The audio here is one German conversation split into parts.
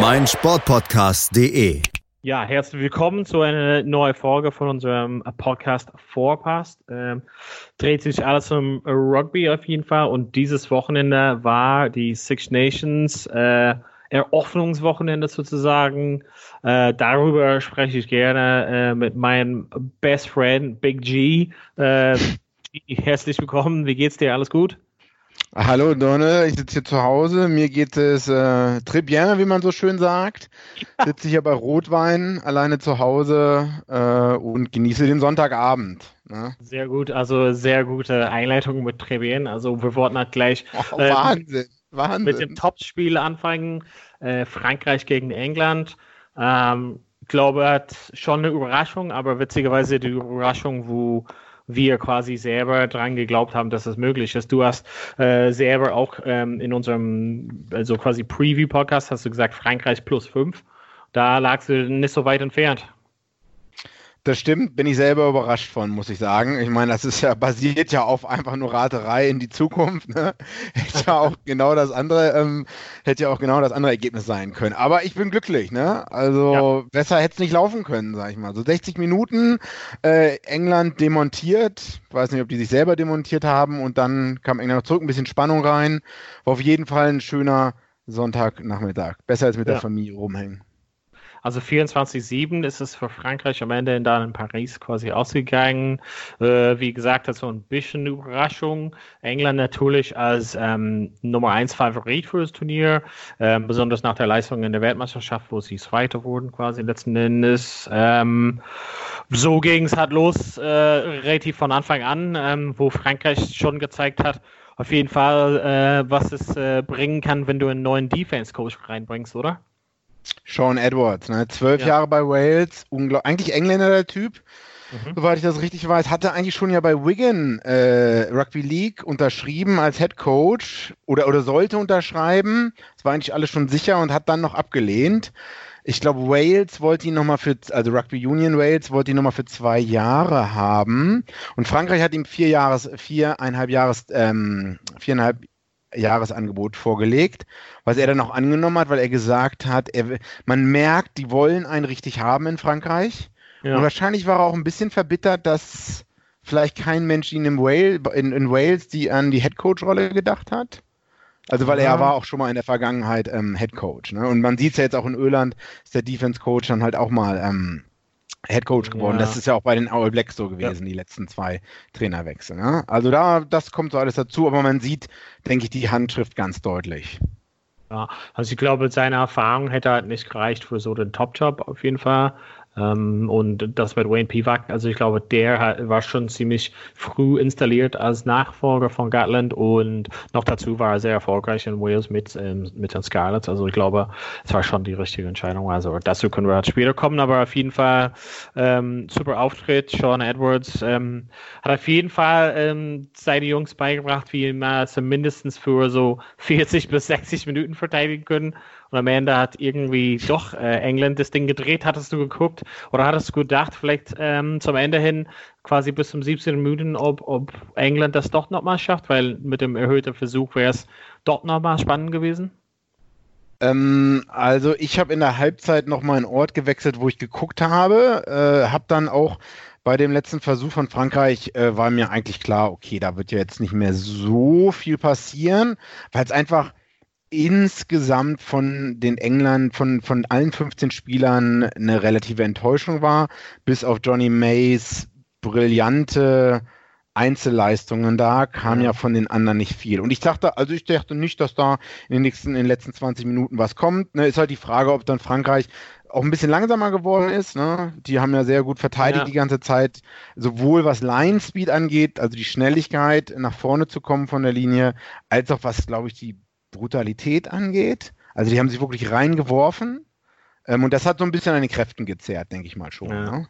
meinsportpodcast.de. Ja, herzlich willkommen zu einer neuen Folge von unserem Podcast Vorpass. Ähm, dreht sich alles um Rugby auf jeden Fall und dieses Wochenende war die Six Nations äh, Eröffnungswochenende sozusagen. Äh, darüber spreche ich gerne äh, mit meinem Best Friend Big G. Äh, herzlich willkommen. Wie geht's dir? Alles gut? Hallo Donne, ich sitze hier zu Hause. Mir geht es äh, très bien, wie man so schön sagt. Ja. Sitze hier bei Rotwein alleine zu Hause äh, und genieße den Sonntagabend. Ne? Sehr gut, also sehr gute Einleitung mit très bien. Also wir wollten halt gleich oh, äh, Wahnsinn, Wahnsinn. mit dem Topspiel anfangen. Äh, Frankreich gegen England. Ähm, ich glaube, hat schon eine Überraschung, aber witzigerweise die Überraschung, wo wir quasi selber dran geglaubt haben, dass das möglich ist. Du hast äh, selber auch ähm, in unserem, also quasi Preview-Podcast, hast du gesagt, Frankreich plus fünf. Da lagst du nicht so weit entfernt. Das stimmt, bin ich selber überrascht von, muss ich sagen. Ich meine, das ist ja basiert ja auf einfach nur Raterei in die Zukunft. Ne? Hätte ja auch genau das andere, ähm, hätte ja auch genau das andere Ergebnis sein können. Aber ich bin glücklich, ne? Also ja. besser hätte es nicht laufen können, sag ich mal. So 60 Minuten, äh, England demontiert. Ich weiß nicht, ob die sich selber demontiert haben und dann kam England noch zurück, ein bisschen Spannung rein. War auf jeden Fall ein schöner Sonntagnachmittag. Besser als mit ja. der Familie rumhängen. Also 24-7 ist es für Frankreich am Ende dann in Paris quasi ausgegangen. Äh, wie gesagt, das war ein bisschen Überraschung. England natürlich als ähm, Nummer 1 Favorit für das Turnier, äh, besonders nach der Leistung in der Weltmeisterschaft, wo sie Zweiter wurden quasi letzten Endes. Ähm, so ging es halt los, äh, relativ von Anfang an, ähm, wo Frankreich schon gezeigt hat, auf jeden Fall, äh, was es äh, bringen kann, wenn du einen neuen Defense-Coach reinbringst, oder? Sean Edwards, ne? zwölf ja. Jahre bei Wales, eigentlich Engländer der Typ, mhm. soweit ich das richtig weiß, hatte eigentlich schon ja bei Wigan äh, Rugby League unterschrieben als Head Coach oder, oder sollte unterschreiben. Das war eigentlich alles schon sicher und hat dann noch abgelehnt. Ich glaube, Wales wollte ihn nochmal für, also Rugby Union Wales wollte ihn nochmal für zwei Jahre haben. Und Frankreich hat ihm vier Jahres, viereinhalb Jahres, ähm, viereinhalb Jahresangebot vorgelegt, was er dann auch angenommen hat, weil er gesagt hat, er, man merkt, die wollen einen richtig haben in Frankreich. Ja. Und wahrscheinlich war er auch ein bisschen verbittert, dass vielleicht kein Mensch ihn im Wales, in, in Wales die an die Headcoach-Rolle gedacht hat. Also weil er war auch schon mal in der Vergangenheit ähm, Headcoach. Ne? Und man sieht es ja jetzt auch in Irland, ist der Defense-Coach dann halt auch mal ähm, Head Coach geworden. Ja. Das ist ja auch bei den All Blacks so gewesen, ja. die letzten zwei Trainerwechsel. Ne? Also da, das kommt so alles dazu, aber man sieht, denke ich, die Handschrift ganz deutlich. Ja, also ich glaube, seine Erfahrung hätte halt nicht gereicht für so den Top-Job auf jeden Fall. Ähm, und das mit Wayne Pivak, also ich glaube, der war schon ziemlich früh installiert als Nachfolger von Gatland und noch dazu war er sehr erfolgreich in Wales mit, ähm, mit den Scarlets. Also ich glaube, es war schon die richtige Entscheidung. Also dazu können wir halt später kommen, aber auf jeden Fall ähm, super Auftritt. Sean Edwards ähm, hat auf jeden Fall ähm, seine Jungs beigebracht, wie man zumindest für so 40 bis 60 Minuten verteidigen können. Und am Ende hat irgendwie doch äh, England das Ding gedreht. Hattest du geguckt oder hattest du gedacht, vielleicht ähm, zum Ende hin, quasi bis zum 17. Minuten, ob, ob England das doch nochmal schafft? Weil mit dem erhöhten Versuch wäre es doch nochmal spannend gewesen. Ähm, also ich habe in der Halbzeit nochmal einen Ort gewechselt, wo ich geguckt habe. Äh, habe dann auch bei dem letzten Versuch von Frankreich äh, war mir eigentlich klar, okay, da wird ja jetzt nicht mehr so viel passieren, weil es einfach insgesamt von den England, von, von allen 15 Spielern eine relative Enttäuschung war, bis auf Johnny Mays brillante Einzelleistungen da kam ja von den anderen nicht viel. Und ich dachte, also ich dachte nicht, dass da in den nächsten, in den letzten 20 Minuten was kommt. Ne, ist halt die Frage, ob dann Frankreich auch ein bisschen langsamer geworden ist. Ne? Die haben ja sehr gut verteidigt ja. die ganze Zeit, sowohl was Line Speed angeht, also die Schnelligkeit nach vorne zu kommen von der Linie, als auch was, glaube ich, die Brutalität angeht. Also die haben sich wirklich reingeworfen ähm, und das hat so ein bisschen an den Kräften gezerrt, denke ich mal schon. Ja. Ne?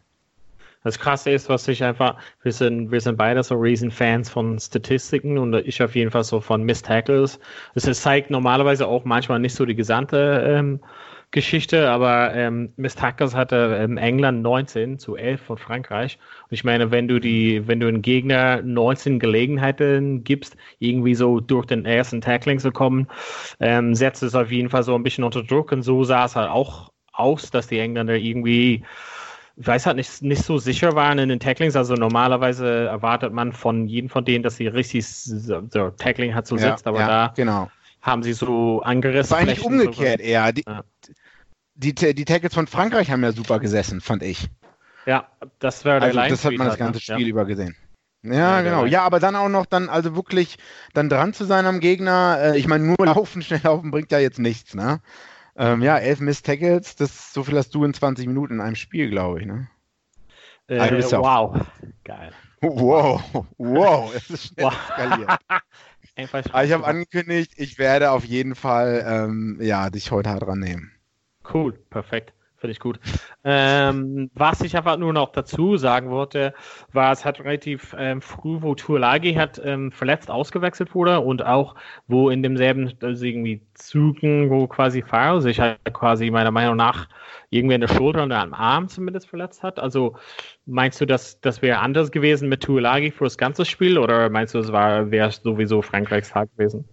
Das Krasse ist, was ich einfach, wir sind, wir sind beide so Riesenfans von Statistiken und ich auf jeden Fall so von Miss Tackles. Es zeigt normalerweise auch manchmal nicht so die gesamte ähm, Geschichte, aber ähm, Miss Tackles hatte ähm, England 19 zu 11 von Frankreich. Und ich meine, wenn du die, wenn du einen Gegner 19 Gelegenheiten gibst, irgendwie so durch den ersten Tackling zu kommen, ähm, setzt es auf jeden Fall so ein bisschen unter Druck. Und so sah es halt auch aus, dass die Engländer irgendwie ich weiß halt nicht, nicht so sicher waren in den Tacklings. Also normalerweise erwartet man von jedem von denen, dass sie richtig so, Tackling hat so ja, sitzt, aber ja, da genau. haben sie so angerissen. Das war eigentlich umgekehrt so. eher. Die, ja. Die, die, Tackles von Frankreich haben ja super gesessen, fand ich. Ja, das wäre der also, Das hat man das ganze Spiel über gesehen. Ja, genau. Ja, aber dann auch noch dann also wirklich dann dran zu sein am Gegner. Äh, ich meine, nur laufen, schnell laufen bringt ja jetzt nichts, ne? Ähm, ja, elf Miss Tackles, das, so viel hast du in 20 Minuten in einem Spiel, glaube ich, ne? Äh, also wow, geil. Wow, wow, es ist schnell wow. skaliert. Ich habe angekündigt, ich werde auf jeden Fall ähm, ja, dich heute hart rannehmen. Cool, perfekt. Finde ich gut. Ähm, was ich einfach nur noch dazu sagen wollte, war, es hat relativ ähm, früh, wo Tuolagi hat ähm, verletzt ausgewechselt wurde und auch, wo in demselben also irgendwie Zügen, wo quasi Faro sich halt quasi meiner Meinung nach irgendwie in der Schulter oder am Arm zumindest verletzt hat. Also meinst du, dass das wäre anders gewesen mit Tuolagi für das ganze Spiel oder meinst du, es wäre sowieso Frankreichs Tag gewesen?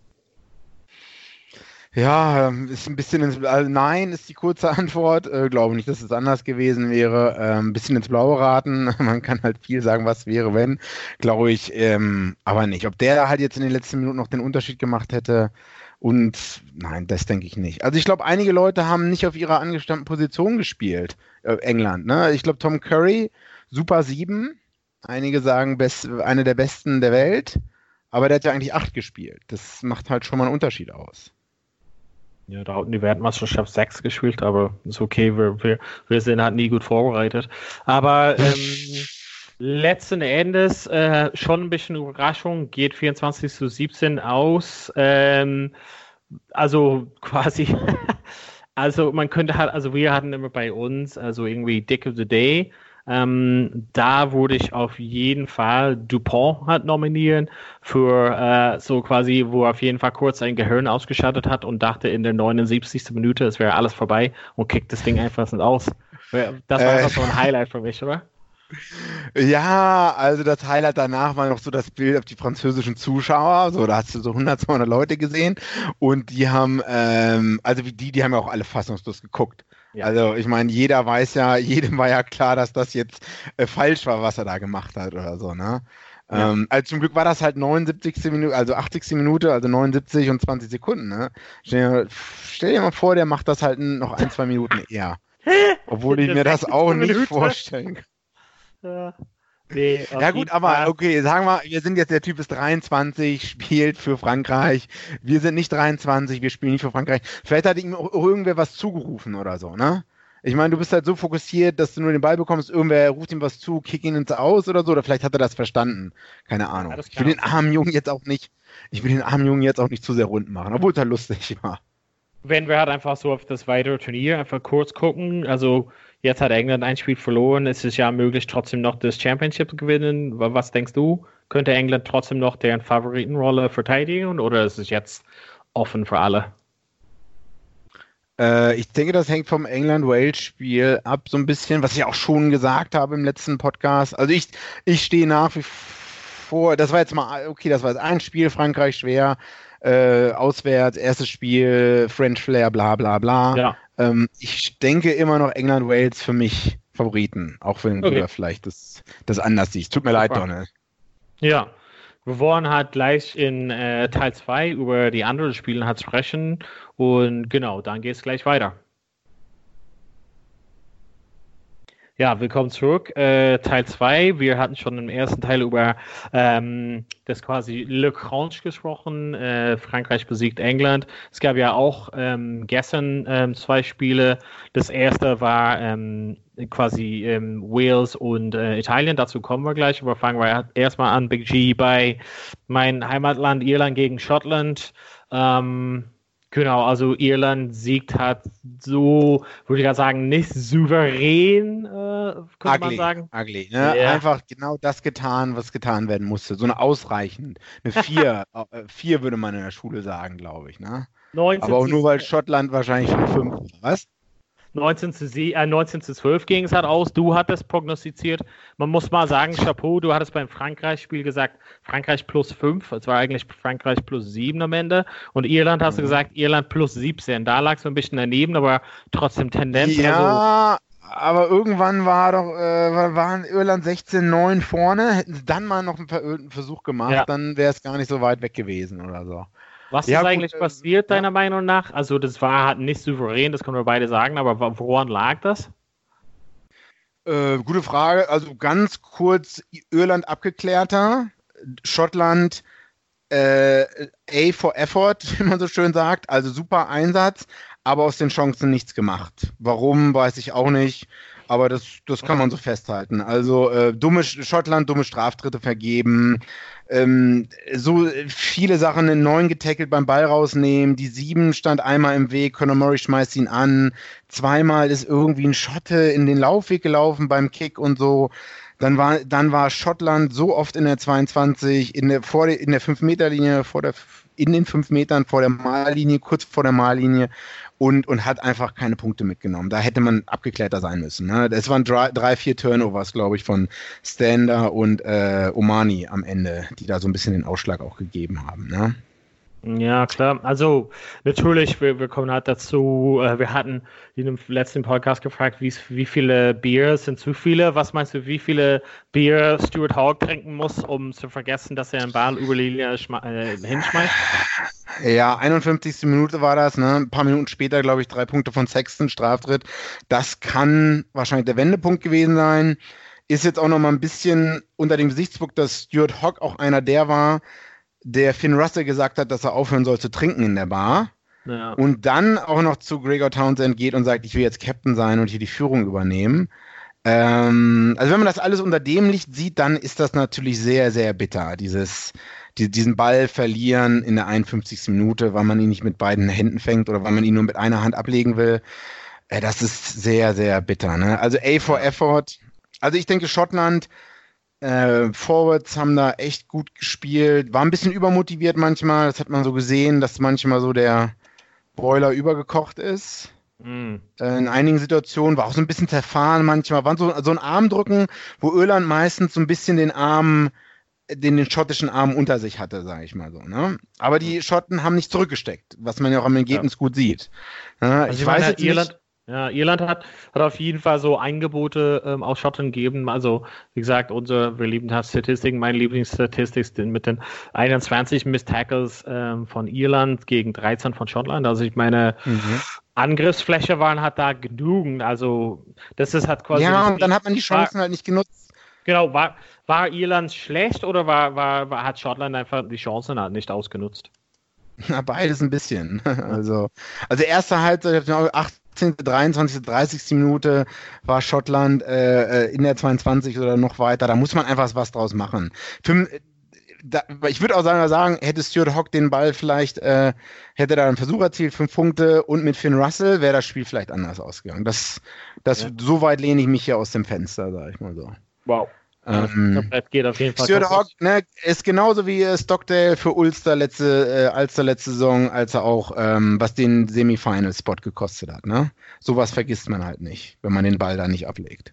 Ja, ähm, ist ein bisschen ins also Nein ist die kurze Antwort. Äh, glaube nicht, dass es anders gewesen wäre. Ähm, ein bisschen ins Blaue raten. Man kann halt viel sagen, was wäre, wenn. Glaube ich, ähm, aber nicht. Ob der halt jetzt in den letzten Minuten noch den Unterschied gemacht hätte. Und nein, das denke ich nicht. Also ich glaube, einige Leute haben nicht auf ihrer angestammten Position gespielt. Äh, England, ne? Ich glaube, Tom Curry, Super 7. Einige sagen, best, eine der besten der Welt. Aber der hat ja eigentlich 8 gespielt. Das macht halt schon mal einen Unterschied aus. Ja, da hatten die Weltmeisterschaft 6 gespielt, aber ist okay, wir, wir, wir sind halt nie gut vorbereitet. Aber ähm, letzten Endes äh, schon ein bisschen Überraschung, geht 24 zu 17 aus. Ähm, also quasi, also man könnte halt, also wir hatten immer bei uns, also irgendwie Dick of the Day. Ähm, da würde ich auf jeden Fall Dupont halt nominieren für äh, so quasi, wo er auf jeden Fall kurz sein Gehirn ausgeschaltet hat und dachte in der 79. Minute, es wäre alles vorbei und kickt das Ding einfach aus. Das war einfach so ein Highlight für mich, oder? Ja, also das Highlight danach war noch so das Bild auf die französischen Zuschauer. So, da hast du so 100, 200 Leute gesehen und die haben, ähm, also wie die, die haben ja auch alle fassungslos geguckt. Ja. Also ich meine, jeder weiß ja, jedem war ja klar, dass das jetzt äh, falsch war, was er da gemacht hat oder so, ne? Ja. Ähm, also zum Glück war das halt 79. Minute, also 80. Minute, also 79 und 20 Sekunden, ne? Stell dir, stell dir mal vor, der macht das halt noch ein, zwei Minuten eher. Obwohl ich mir das auch nicht vorstellen kann. Ja. Nee, ja gut, aber okay, sagen wir, wir sind jetzt, der Typ ist 23, spielt für Frankreich. Wir sind nicht 23, wir spielen nicht für Frankreich. Vielleicht hat ihm irgendwer was zugerufen oder so, ne? Ich meine, du bist halt so fokussiert, dass du nur den Ball bekommst, irgendwer ruft ihm was zu, kick ihn ins Aus oder so, oder vielleicht hat er das verstanden. Keine Ahnung. Ja, ich will den armen Jungen jetzt auch nicht, ich will den armen Jungen jetzt auch nicht zu sehr rund machen, obwohl es halt lustig war. Wenn wir halt einfach so auf das weitere Turnier einfach kurz gucken, also Jetzt hat England ein Spiel verloren. Es ist ja möglich, trotzdem noch das Championship zu gewinnen. Was denkst du? Könnte England trotzdem noch deren Favoritenrolle verteidigen oder ist es jetzt offen für alle? Äh, ich denke, das hängt vom England-Wales-Spiel ab, so ein bisschen, was ich auch schon gesagt habe im letzten Podcast. Also ich, ich stehe nach wie vor, das war jetzt mal, okay, das war jetzt ein Spiel, Frankreich schwer, äh, auswärts, erstes Spiel, French Flair, bla bla bla. Ja. Ähm, ich denke immer noch England, Wales für mich Favoriten, auch wenn okay. du vielleicht das, das anders siehst. Tut mir Super. leid, Donald. Ja, wir wollen halt gleich in äh, Teil 2 über die anderen Spiele halt sprechen und genau, dann geht es gleich weiter. Ja, willkommen zurück. Äh, Teil 2. Wir hatten schon im ersten Teil über ähm, das quasi Le Cranche gesprochen. Äh, Frankreich besiegt England. Es gab ja auch ähm, gestern ähm, zwei Spiele. Das erste war ähm, quasi ähm, Wales und äh, Italien. Dazu kommen wir gleich. Aber fangen wir erstmal an. Big G bei mein Heimatland Irland gegen Schottland. Ähm, Genau, also Irland siegt hat so, würde ich gerade sagen, nicht souverän, äh, könnte ugly, man sagen. Ugly, ne? Yeah. Einfach genau das getan, was getan werden musste. So eine ausreichend. Eine vier, äh, vier würde man in der Schule sagen, glaube ich. Ne? 19 Aber auch nur, weil Schottland wahrscheinlich schon fünf war. Was? 19 zu, äh, 19 zu 12 ging es halt aus. Du hattest prognostiziert. Man muss mal sagen, Chapeau, du hattest beim Frankreich-Spiel gesagt, Frankreich plus 5. Es war eigentlich Frankreich plus 7 am Ende. Und Irland hast mhm. du gesagt, Irland plus 17. Da lag es ein bisschen daneben, aber trotzdem Tendenz. Ja, also, aber irgendwann war doch, äh, waren Irland 16-9 vorne. Hätten sie dann mal noch einen Versuch gemacht, ja. dann wäre es gar nicht so weit weg gewesen oder so. Was ja, ist eigentlich gut, äh, passiert, deiner ja. Meinung nach? Also, das war halt nicht souverän, das können wir beide sagen, aber woran lag das? Äh, gute Frage. Also, ganz kurz: Irland abgeklärter, Schottland äh, A for Effort, wie man so schön sagt, also super Einsatz, aber aus den Chancen nichts gemacht. Warum, weiß ich auch nicht. Aber das, das kann man so festhalten. Also äh, dumme Schottland, dumme Straftritte vergeben, ähm, so viele Sachen in neun getackelt beim Ball rausnehmen. Die sieben stand einmal im Weg, Conor Murray schmeißt ihn an. Zweimal ist irgendwie ein Schotte in den Laufweg gelaufen beim Kick und so. Dann war, dann war Schottland so oft in der 22, in der, vor der, in der 5-Meter-Linie, vor der, in den 5 Metern vor der Mahllinie, kurz vor der Mahllinie und, und hat einfach keine Punkte mitgenommen. Da hätte man abgeklärter sein müssen. Ne? Es waren drei, drei vier Turnovers, glaube ich, von Stander und äh, Omani am Ende, die da so ein bisschen den Ausschlag auch gegeben haben. Ne? Ja, klar. Also natürlich, wir, wir kommen halt dazu, äh, wir hatten in dem letzten Podcast gefragt, wie, viele Bier sind zu viele? Was meinst du, wie viele Bier Stuart Hogg trinken muss, um zu vergessen, dass er einen Ball über die Linie äh, hinschmeißt? Ja, 51. Minute war das, ne? Ein paar Minuten später, glaube ich, drei Punkte von Sexton, Straftritt. Das kann wahrscheinlich der Wendepunkt gewesen sein. Ist jetzt auch noch mal ein bisschen unter dem Gesichtspunkt, dass Stuart Hogg auch einer der war, der Finn Russell gesagt hat, dass er aufhören soll zu trinken in der Bar. Ja. Und dann auch noch zu Gregor Townsend geht und sagt, ich will jetzt Captain sein und hier die Führung übernehmen. Ähm, also wenn man das alles unter dem Licht sieht, dann ist das natürlich sehr, sehr bitter, dieses, die, diesen Ball verlieren in der 51. Minute, weil man ihn nicht mit beiden Händen fängt oder weil man ihn nur mit einer Hand ablegen will. Äh, das ist sehr, sehr bitter. Ne? Also A for Effort. Also ich denke, Schottland äh, Forwards haben da echt gut gespielt, war ein bisschen übermotiviert manchmal. Das hat man so gesehen, dass manchmal so der Boiler übergekocht ist. Mm. Äh, in einigen Situationen war auch so ein bisschen zerfahren manchmal. War so, so ein Armdrücken, wo Irland meistens so ein bisschen den Arm, den, den schottischen Arm unter sich hatte, sage ich mal so. Ne? Aber die Schotten haben nicht zurückgesteckt, was man ja auch am Ergebnis ja. gut sieht. Also ich, weiß jetzt Irland, nicht, ja, Irland hat, hat auf jeden Fall so Angebote ähm, aus Schottland gegeben. Also, wie gesagt, unsere, das Statistiken. Meine Lieblingsstatistik sind mit den 21 Miss Tackles ähm, von Irland gegen 13 von Schottland. Also, ich meine, mhm. Angriffsfläche waren halt da genügend. Also, das ist halt quasi. Ja, und dann hat man die Chancen war, halt nicht genutzt. Genau, war, war Irland schlecht oder war, war, war, hat Schottland einfach die Chancen halt nicht ausgenutzt? Na, beides ein bisschen. Also, also erste Halbzeit, 8 23., 30. Minute war Schottland äh, äh in der 22 oder noch weiter. Da muss man einfach was draus machen. Für, da, ich würde auch sagen, hätte Stuart Hogg den Ball vielleicht, äh, hätte da einen Versuch erzielt, fünf Punkte und mit Finn Russell wäre das Spiel vielleicht anders ausgegangen. Das, das, ja. so weit lehne ich mich hier aus dem Fenster, sage ich mal so. Wow. Ähm, das geht auf jeden Fall. Stuart Hogg ne, ist genauso wie Stockdale für Ulster letzte, äh, Alster letzte Saison, als er auch, ähm, was den Semifinal-Spot gekostet hat. Ne? Sowas vergisst man halt nicht, wenn man den Ball da nicht ablegt.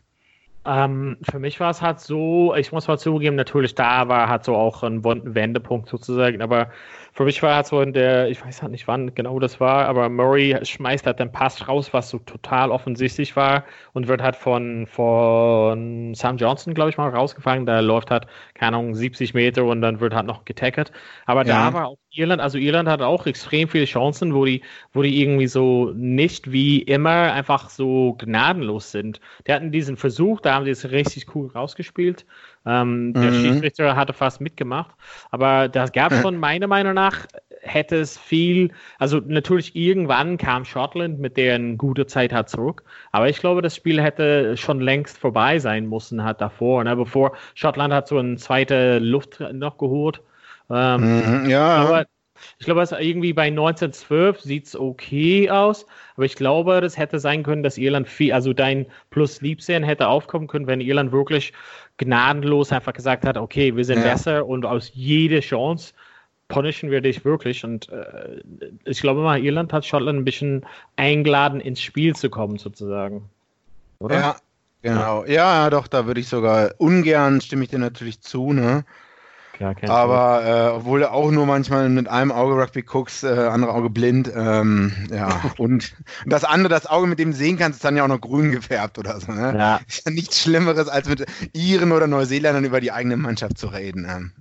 Ähm, für mich war es halt so, ich muss mal zugeben, natürlich da war halt so auch ein Wendepunkt sozusagen, aber für mich war halt so in der, ich weiß halt nicht wann genau das war, aber Murray schmeißt halt den Pass raus, was so total offensichtlich war und wird halt von, von Sam Johnson, glaube ich mal, rausgefangen. Da läuft halt, keine Ahnung, 70 Meter und dann wird halt noch getackert. Aber ja. da war auch Irland, also Irland hat auch extrem viele Chancen, wo die, wo die irgendwie so nicht wie immer einfach so gnadenlos sind. Die hatten diesen Versuch, da haben sie es richtig cool rausgespielt. Ähm, der mhm. Schiedsrichter hatte fast mitgemacht, aber das gab schon meiner Meinung nach hätte es viel, also natürlich irgendwann kam Schottland mit deren gute Zeit hat zurück, aber ich glaube, das Spiel hätte schon längst vorbei sein müssen, hat davor, ne, bevor Schottland hat so eine zweite Luft noch geholt. Ähm, mhm, ja. Aber Ich glaube, also irgendwie bei 1912 sieht es okay aus, aber ich glaube, das hätte sein können, dass Irland viel, also dein Plus Liebsehen hätte aufkommen können, wenn Irland wirklich gnadenlos einfach gesagt hat, okay, wir sind ja. besser und aus jeder Chance punishen wir dich wirklich. Und äh, ich glaube mal, Irland hat Schottland ein bisschen eingeladen, ins Spiel zu kommen, sozusagen. Oder? Ja, genau. Ja, ja doch, da würde ich sogar ungern, stimme ich dir natürlich zu, ne? Klar, Aber äh, obwohl du auch nur manchmal mit einem Auge Rugby guckst, äh, andere Auge blind, ähm, ja, und das andere, das Auge, mit dem du sehen kannst, ist dann ja auch noch grün gefärbt oder so. Ne? Ja. Ist ja nichts Schlimmeres, als mit Iren oder Neuseeländern über die eigene Mannschaft zu reden. Ähm.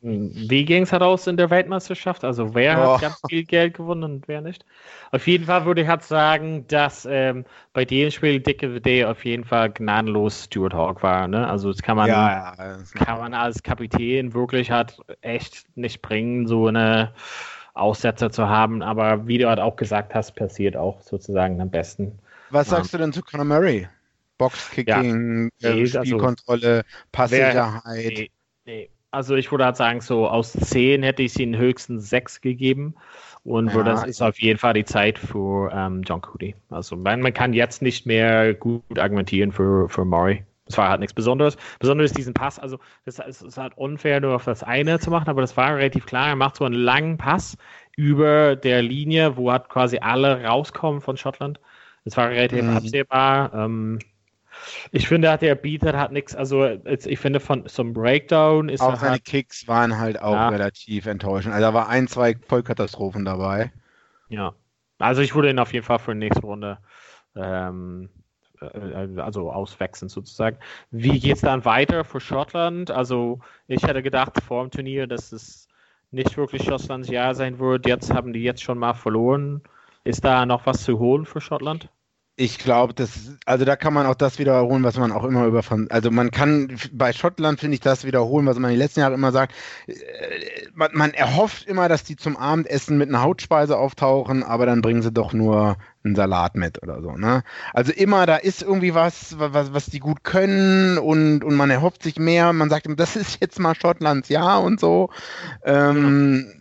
Wie ging es heraus in der Weltmeisterschaft? Also wer oh. hat ganz viel Geld gewonnen und wer nicht? Auf jeden Fall würde ich halt sagen, dass ähm, bei dem Spiel Dicke WD auf jeden Fall gnadenlos Stuart Hawk war. Ne? Also das kann man, ja, ja. kann man als Kapitän wirklich halt echt nicht bringen, so eine Aussetzer zu haben. Aber wie du halt auch gesagt hast, passiert auch sozusagen am besten. Was sagst du denn zu Conor Murray? Boxkicking, ja, nee, also Spielkontrolle, also, Passsicherheit. Nee, nee. Also ich würde halt sagen, so aus 10 hätte ich ihn höchstens 6 gegeben. Und ja, das ist auf jeden Fall die Zeit für ähm, John Cody. Also man, man, kann jetzt nicht mehr gut argumentieren für, für Murray. Es war halt nichts Besonderes. Besonders diesen Pass, also es ist, ist halt unfair, nur auf das eine zu machen, aber das war relativ klar. Er macht so einen langen Pass über der Linie, wo halt quasi alle rauskommen von Schottland. Das war relativ mhm. absehbar. Ähm, ich finde, der Beater hat nichts, also ich finde von so einem Breakdown ist Auch seine halt, Kicks waren halt auch ja. relativ enttäuschend. Also da war ein, zwei Vollkatastrophen dabei. Ja. Also ich würde ihn auf jeden Fall für die nächste Runde ähm, äh, also auswechseln sozusagen. Wie geht es dann weiter für Schottland? Also ich hätte gedacht vor dem Turnier, dass es nicht wirklich Schottlands Jahr sein wird. Jetzt haben die jetzt schon mal verloren. Ist da noch was zu holen für Schottland? Ich glaube, das, also da kann man auch das wiederholen, was man auch immer über, also man kann, bei Schottland finde ich das wiederholen, was man die letzten Jahre immer sagt. Äh, man, man, erhofft immer, dass die zum Abendessen mit einer Hautspeise auftauchen, aber dann bringen sie doch nur einen Salat mit oder so, ne? Also immer, da ist irgendwie was, was, was die gut können und, und man erhofft sich mehr. Man sagt, das ist jetzt mal Schottlands Jahr und so. Ähm,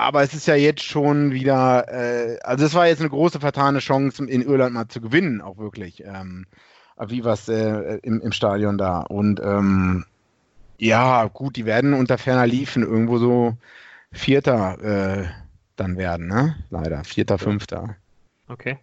aber es ist ja jetzt schon wieder, äh, also es war jetzt eine große vertane Chance, in Irland mal zu gewinnen, auch wirklich. Ähm, wie was äh, im, im Stadion da. Und ähm, ja, gut, die werden unter ferner Liefen irgendwo so Vierter äh, dann werden, ne? Leider. Vierter, Fünfter. Okay.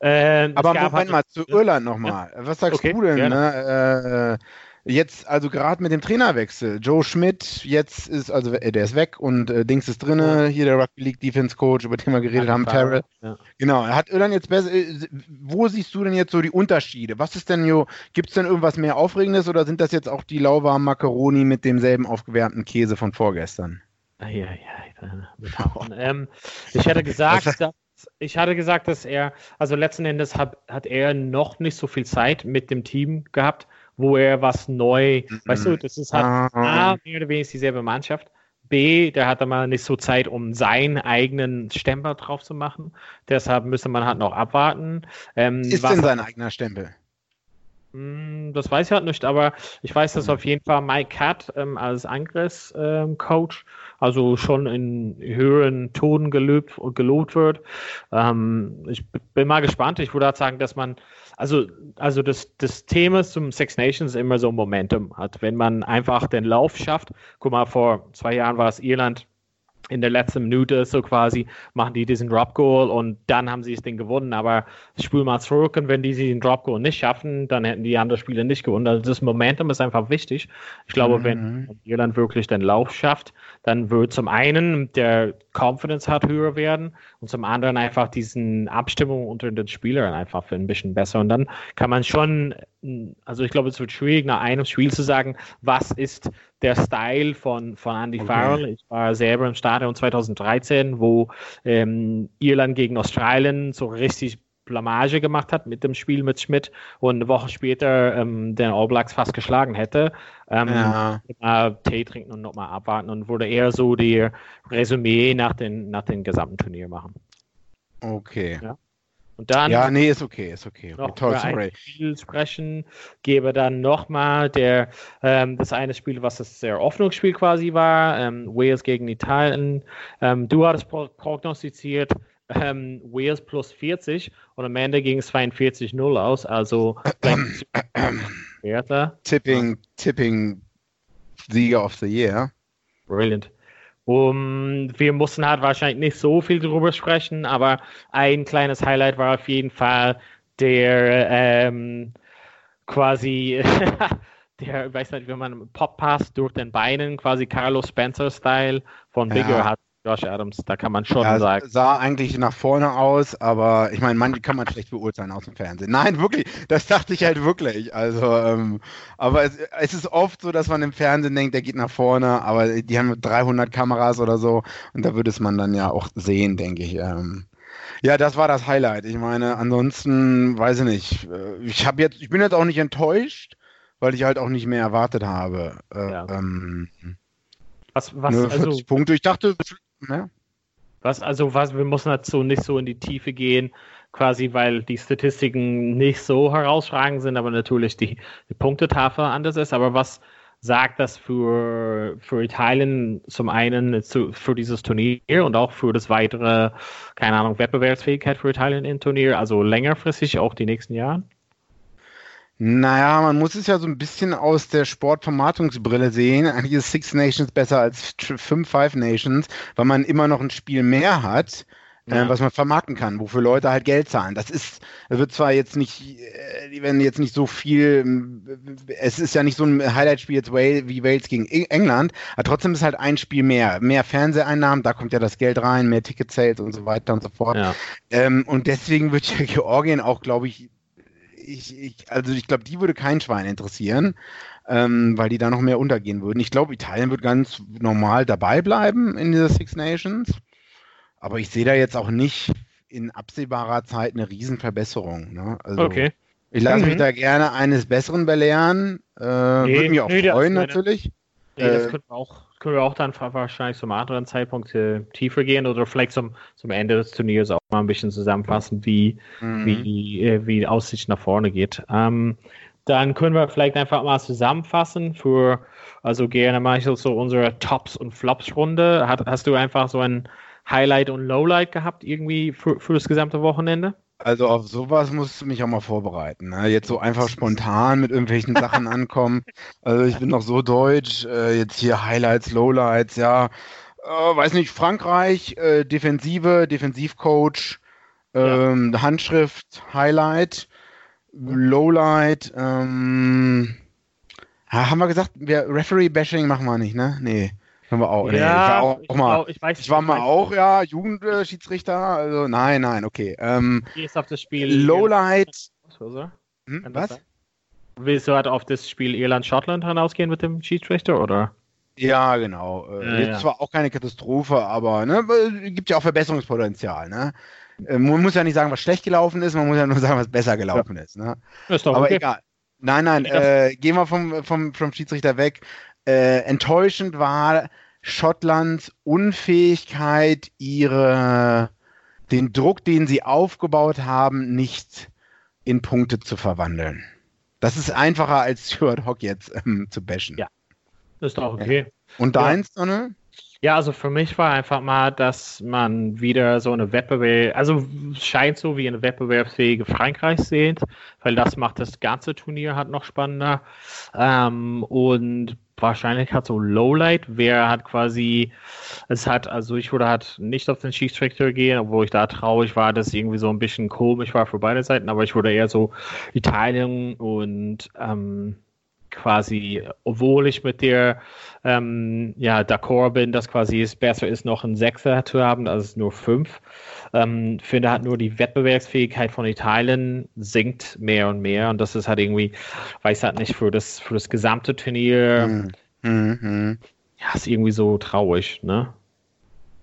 Ähm, Aber Moment halt, mal, zu Irland nochmal. Ja. Was sagst okay, du denn? Ne? Äh, Jetzt, also gerade mit dem Trainerwechsel, Joe Schmidt, jetzt ist, also äh, der ist weg und äh, Dings ist drin, ja. hier der Rugby League Defense Coach, über den wir geredet haben, Farrell. Ja. Genau, hat dann jetzt besser, äh, wo siehst du denn jetzt so die Unterschiede? Was ist denn, gibt es denn irgendwas mehr Aufregendes oder sind das jetzt auch die lauwarmen Macaroni mit demselben aufgewärmten Käse von vorgestern? Ja, ja, ja. ähm, ich hätte gesagt, dass ich hatte gesagt, dass er, also letzten Endes hat, hat er noch nicht so viel Zeit mit dem Team gehabt, wo er was neu, mhm. weißt du, das ist halt ah. A, mehr oder weniger dieselbe Mannschaft. B, der hat mal nicht so Zeit, um seinen eigenen Stempel drauf zu machen. Deshalb müsste man halt noch abwarten. Ähm, ist denn sein eigener Stempel? Hm, das weiß ich halt nicht, aber ich weiß, dass auf jeden Fall Mike Cat ähm, als Angriffscoach ähm, also schon in höheren Tonen gelobt, gelobt wird. Ähm, ich bin mal gespannt. Ich würde halt sagen, dass man also, also das, das Thema zum Six Nations immer so Momentum hat. Wenn man einfach den Lauf schafft, guck mal, vor zwei Jahren war es Irland, in der letzten Minute so quasi machen die diesen Drop Goal und dann haben sie das Ding gewonnen. Aber spül mal zurück und wenn die diesen Drop Goal nicht schaffen, dann hätten die anderen Spiele nicht gewonnen. Also das Momentum ist einfach wichtig. Ich glaube, mhm. wenn Irland wirklich den Lauf schafft, dann wird zum einen der Confidence hat höher werden und zum anderen einfach diesen Abstimmung unter den Spielern einfach für ein bisschen besser. Und dann kann man schon, also ich glaube, es wird schwierig, nach einem Spiel zu sagen, was ist der Style von, von Andy okay. Farrell. Ich war selber im Stadion 2013, wo ähm, Irland gegen Australien so richtig Blamage gemacht hat mit dem Spiel mit Schmidt und eine Woche später ähm, den All Blacks fast geschlagen hätte. Ähm, ja. Tee trinken und nochmal abwarten und würde eher so die Resümee nach, den, nach dem gesamten Turnier machen. Okay. Ja? Und dann ja, nee, ist okay, ist okay. noch Toll, über sorry. ein Spiel sprechen, gebe dann nochmal der ähm, das eine Spiel, was das sehr Hoffnungsspiel quasi war, ähm, Wales gegen Italien. Ähm, du hattest pro prognostiziert ähm, Wales plus 40 und am Ende ging es 42-0 aus, also. Tipping, Tipping Sieger of the Year. Brilliant. Um, wir mussten halt wahrscheinlich nicht so viel drüber sprechen, aber ein kleines Highlight war auf jeden Fall der ähm, quasi der, ich weiß nicht, wie man Pop-Pass durch den Beinen, quasi Carlos Spencer-Style von Bigger Ja. hat Josh Adams. Da kann man schon Ja, sagen. sah eigentlich nach vorne aus, aber ich meine, manche kann man schlecht beurteilen aus dem Fernsehen. Nein, wirklich, das dachte ich halt wirklich. Also, ähm, aber es, es ist oft so, dass man im Fernsehen denkt, der geht nach vorne, aber die haben 300 Kameras oder so und da würde es man dann ja auch sehen, denke ich. Ähm, ja, das war das Highlight. Ich meine, ansonsten weiß ich nicht. äh, Ich habe jetzt, ich bin jetzt auch nicht enttäuscht, weil ich halt auch nicht mehr erwartet habe. Äh, Ja. ähm, Was, was, ne, also, 40 Punkte. Ich dachte, ne? was, also was, wir müssen dazu nicht so in die Tiefe gehen, quasi, weil die Statistiken nicht so herausragend sind, aber natürlich die, die Punktetafel anders ist. Aber was sagt das für, für Italien zum einen zu, für dieses Turnier und auch für das weitere, keine Ahnung, Wettbewerbsfähigkeit für Italien im Turnier, also längerfristig auch die nächsten Jahre? Naja, man muss es ja so ein bisschen aus der Sportvermarktungsbrille sehen. Eigentlich ist Six Nations besser als fünf Five Nations, weil man immer noch ein Spiel mehr hat, Ja. äh, was man vermarkten kann, wofür Leute halt Geld zahlen. Das ist, das wird zwar jetzt nicht, äh, die werden jetzt nicht so viel, es ist ja nicht so ein Highlight-Spiel jetzt wie Wales gegen England, aber trotzdem ist halt ein Spiel mehr. Mehr Fernseheinnahmen, da kommt ja das Geld rein, mehr Ticket-Sales und so weiter und so fort. Ja. Ähm, und deswegen wird ja Georgien auch, glaube ich, ich, ich, also ich glaube, die würde kein Schwein interessieren, ähm, weil die da noch mehr untergehen würden. Ich glaube, Italien wird ganz normal dabei bleiben in dieser Six Nations. Aber ich sehe da jetzt auch nicht in absehbarer Zeit eine Riesenverbesserung. Ne? Also, Okay. Ich lasse mich Mhm. da gerne eines Besseren belehren. Äh, würde mich auch nee, freuen, meine- natürlich. Nee, das Äh, können wir auch, können wir auch dann wahrscheinlich zum anderen Zeitpunkt äh, tiefer gehen oder vielleicht zum, zum Ende des Turniers auch mal ein bisschen zusammenfassen, wie, Mhm. wie, äh, wie die Aussicht nach vorne geht. Ähm, dann können wir vielleicht einfach mal zusammenfassen für, also gerne mal so so unsere Tops- und Flops-Runde. Hat, hast du einfach so ein Highlight und Lowlight gehabt irgendwie für, für das gesamte Wochenende? Also auf sowas musst du mich auch mal vorbereiten. Ne? Jetzt so einfach spontan mit irgendwelchen Sachen ankommen. Also ich bin noch so deutsch. Äh, jetzt hier Highlights, Lowlights, ja. Äh, weiß nicht, Frankreich, äh, Defensive, Defensivcoach, ähm, Handschrift, Highlight, Lowlight, ähm, ja, haben wir gesagt, wir Referee-Bashing machen wir nicht, ne? Nee. Haben wir auch. nee, ich war auch, ich, mal. glaub, ich weiß Ich war mal auch, ja, Jugendschiedsrichter. Also nein, nein, okay. Ähm, Wie ist auf das Spiel Lowlight. Hm, was? sein? Willst du halt auf das Spiel Irland-Schottland hinausgehen mit dem Schiedsrichter, oder? Ja, genau. Äh, Ja, jetzt ja. zwar auch keine Katastrophe, aber ne, gibt ja auch Verbesserungspotenzial. Ne? Äh, man muss ja nicht sagen, was schlecht gelaufen ist, man muss ja nur sagen, was besser gelaufen ist. Ne? Ist doch Aber okay. egal. Nein, nein, äh, gehen wir vom, vom, vom Schiedsrichter weg. Äh, enttäuschend war Schottlands Unfähigkeit, ihre, den Druck, den sie aufgebaut haben, nicht in Punkte zu verwandeln. Das ist einfacher als Stuart Hock jetzt ähm, zu bashen. Ja. Ist doch okay. Und Ja. deins, Sonne? Ja, also für mich war einfach mal, dass man wieder so eine Wettbewerb, also scheint so wie eine wettbewerbsfähige Frankreich sieht, weil das macht das ganze Turnier halt noch spannender. Ähm, und wahrscheinlich hat so Lowlight, wer hat quasi, es hat, also ich würde halt nicht auf den Schiedsrichter gehen, obwohl ich da traurig war, dass irgendwie so ein bisschen komisch war für beide Seiten, aber ich würde eher so Italien und ähm, quasi, obwohl ich mit der ähm, ja, d'accord bin, dass quasi es besser ist, noch einen Sechser zu haben, als nur fünf. Ähm, finde halt nur die Wettbewerbsfähigkeit von Italien sinkt mehr und mehr und das ist halt irgendwie, weiß halt nicht, für das, für das gesamte Turnier. Mhm. ja, ist irgendwie so traurig, ne?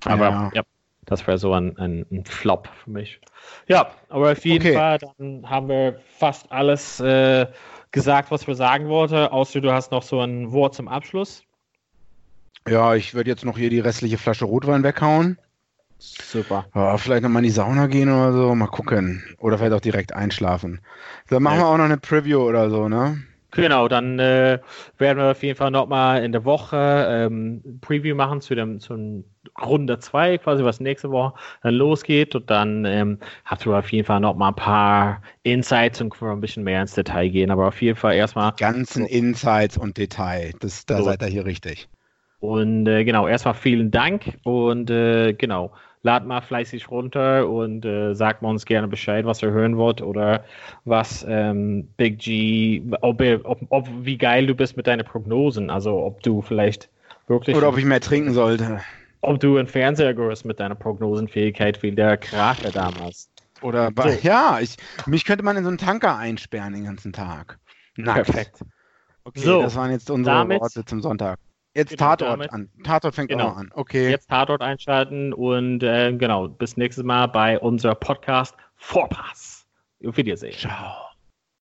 Aber Ja. ja, das wäre so ein, ein, ein Flop für mich. Ja, aber auf jeden Okay. Fall, dann haben wir fast alles äh, gesagt, was wir sagen wollten, außer du hast noch so ein Wort zum Abschluss. Ja, ich würde jetzt noch hier die restliche Flasche Rotwein weghauen. Super. Ja, vielleicht nochmal in die Sauna gehen oder so, mal gucken. Oder vielleicht auch direkt einschlafen. Dann machen ja. wir auch noch eine Preview oder so, ne? Genau, dann äh, werden wir auf jeden Fall nochmal in der Woche ähm, Preview machen zu dem zu Runde 2, quasi was nächste Woche dann losgeht. Und dann ähm, habt ihr auf jeden Fall nochmal ein paar Insights und können wir ein bisschen mehr ins Detail gehen. Aber auf jeden Fall erstmal. Die ganzen Insights und Detail, das, da so. seid ihr hier richtig. Und äh, genau, erstmal vielen Dank und äh, genau lad mal fleißig runter und äh, sagt mal uns gerne Bescheid, was ihr hören wollt oder was ähm, Big G, ob, ob, ob, wie geil du bist mit deinen Prognosen. Also ob du vielleicht wirklich. Oder ob ich mehr trinken sollte. Ob du ein Fernseher gehörst mit deiner Prognosenfähigkeit wie der Kracher damals. Oder so. ja, ich, mich könnte man in so einen Tanker einsperren den ganzen Tag. Nackt. Perfekt. Okay, so, das waren jetzt unsere damit, Worte zum Sonntag. Jetzt genau, Tatort damit, an. Tatort fängt genau. auch an. Okay. Jetzt Tatort einschalten und äh, genau, bis nächstes Mal bei unserem Podcast Vorpass. Auf Wiedersehen. Ciao.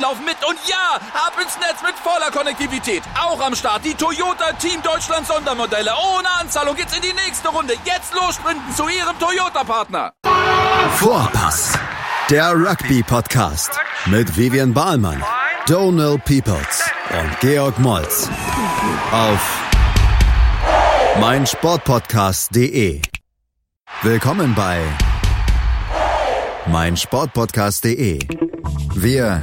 laufen mit. Und ja, ab ins Netz mit voller Konnektivität. Auch am Start die Toyota Team Deutschland Sondermodelle. Ohne Anzahlung geht's in die nächste Runde. Jetzt los sprinten zu ihrem Toyota-Partner. Vorpass. Der Rugby-Podcast. Mit Vivian Bahlmann, Donal Peoples und Georg Moltz. Auf meinsportpodcast.de. Willkommen bei meinsportpodcast.de. Wir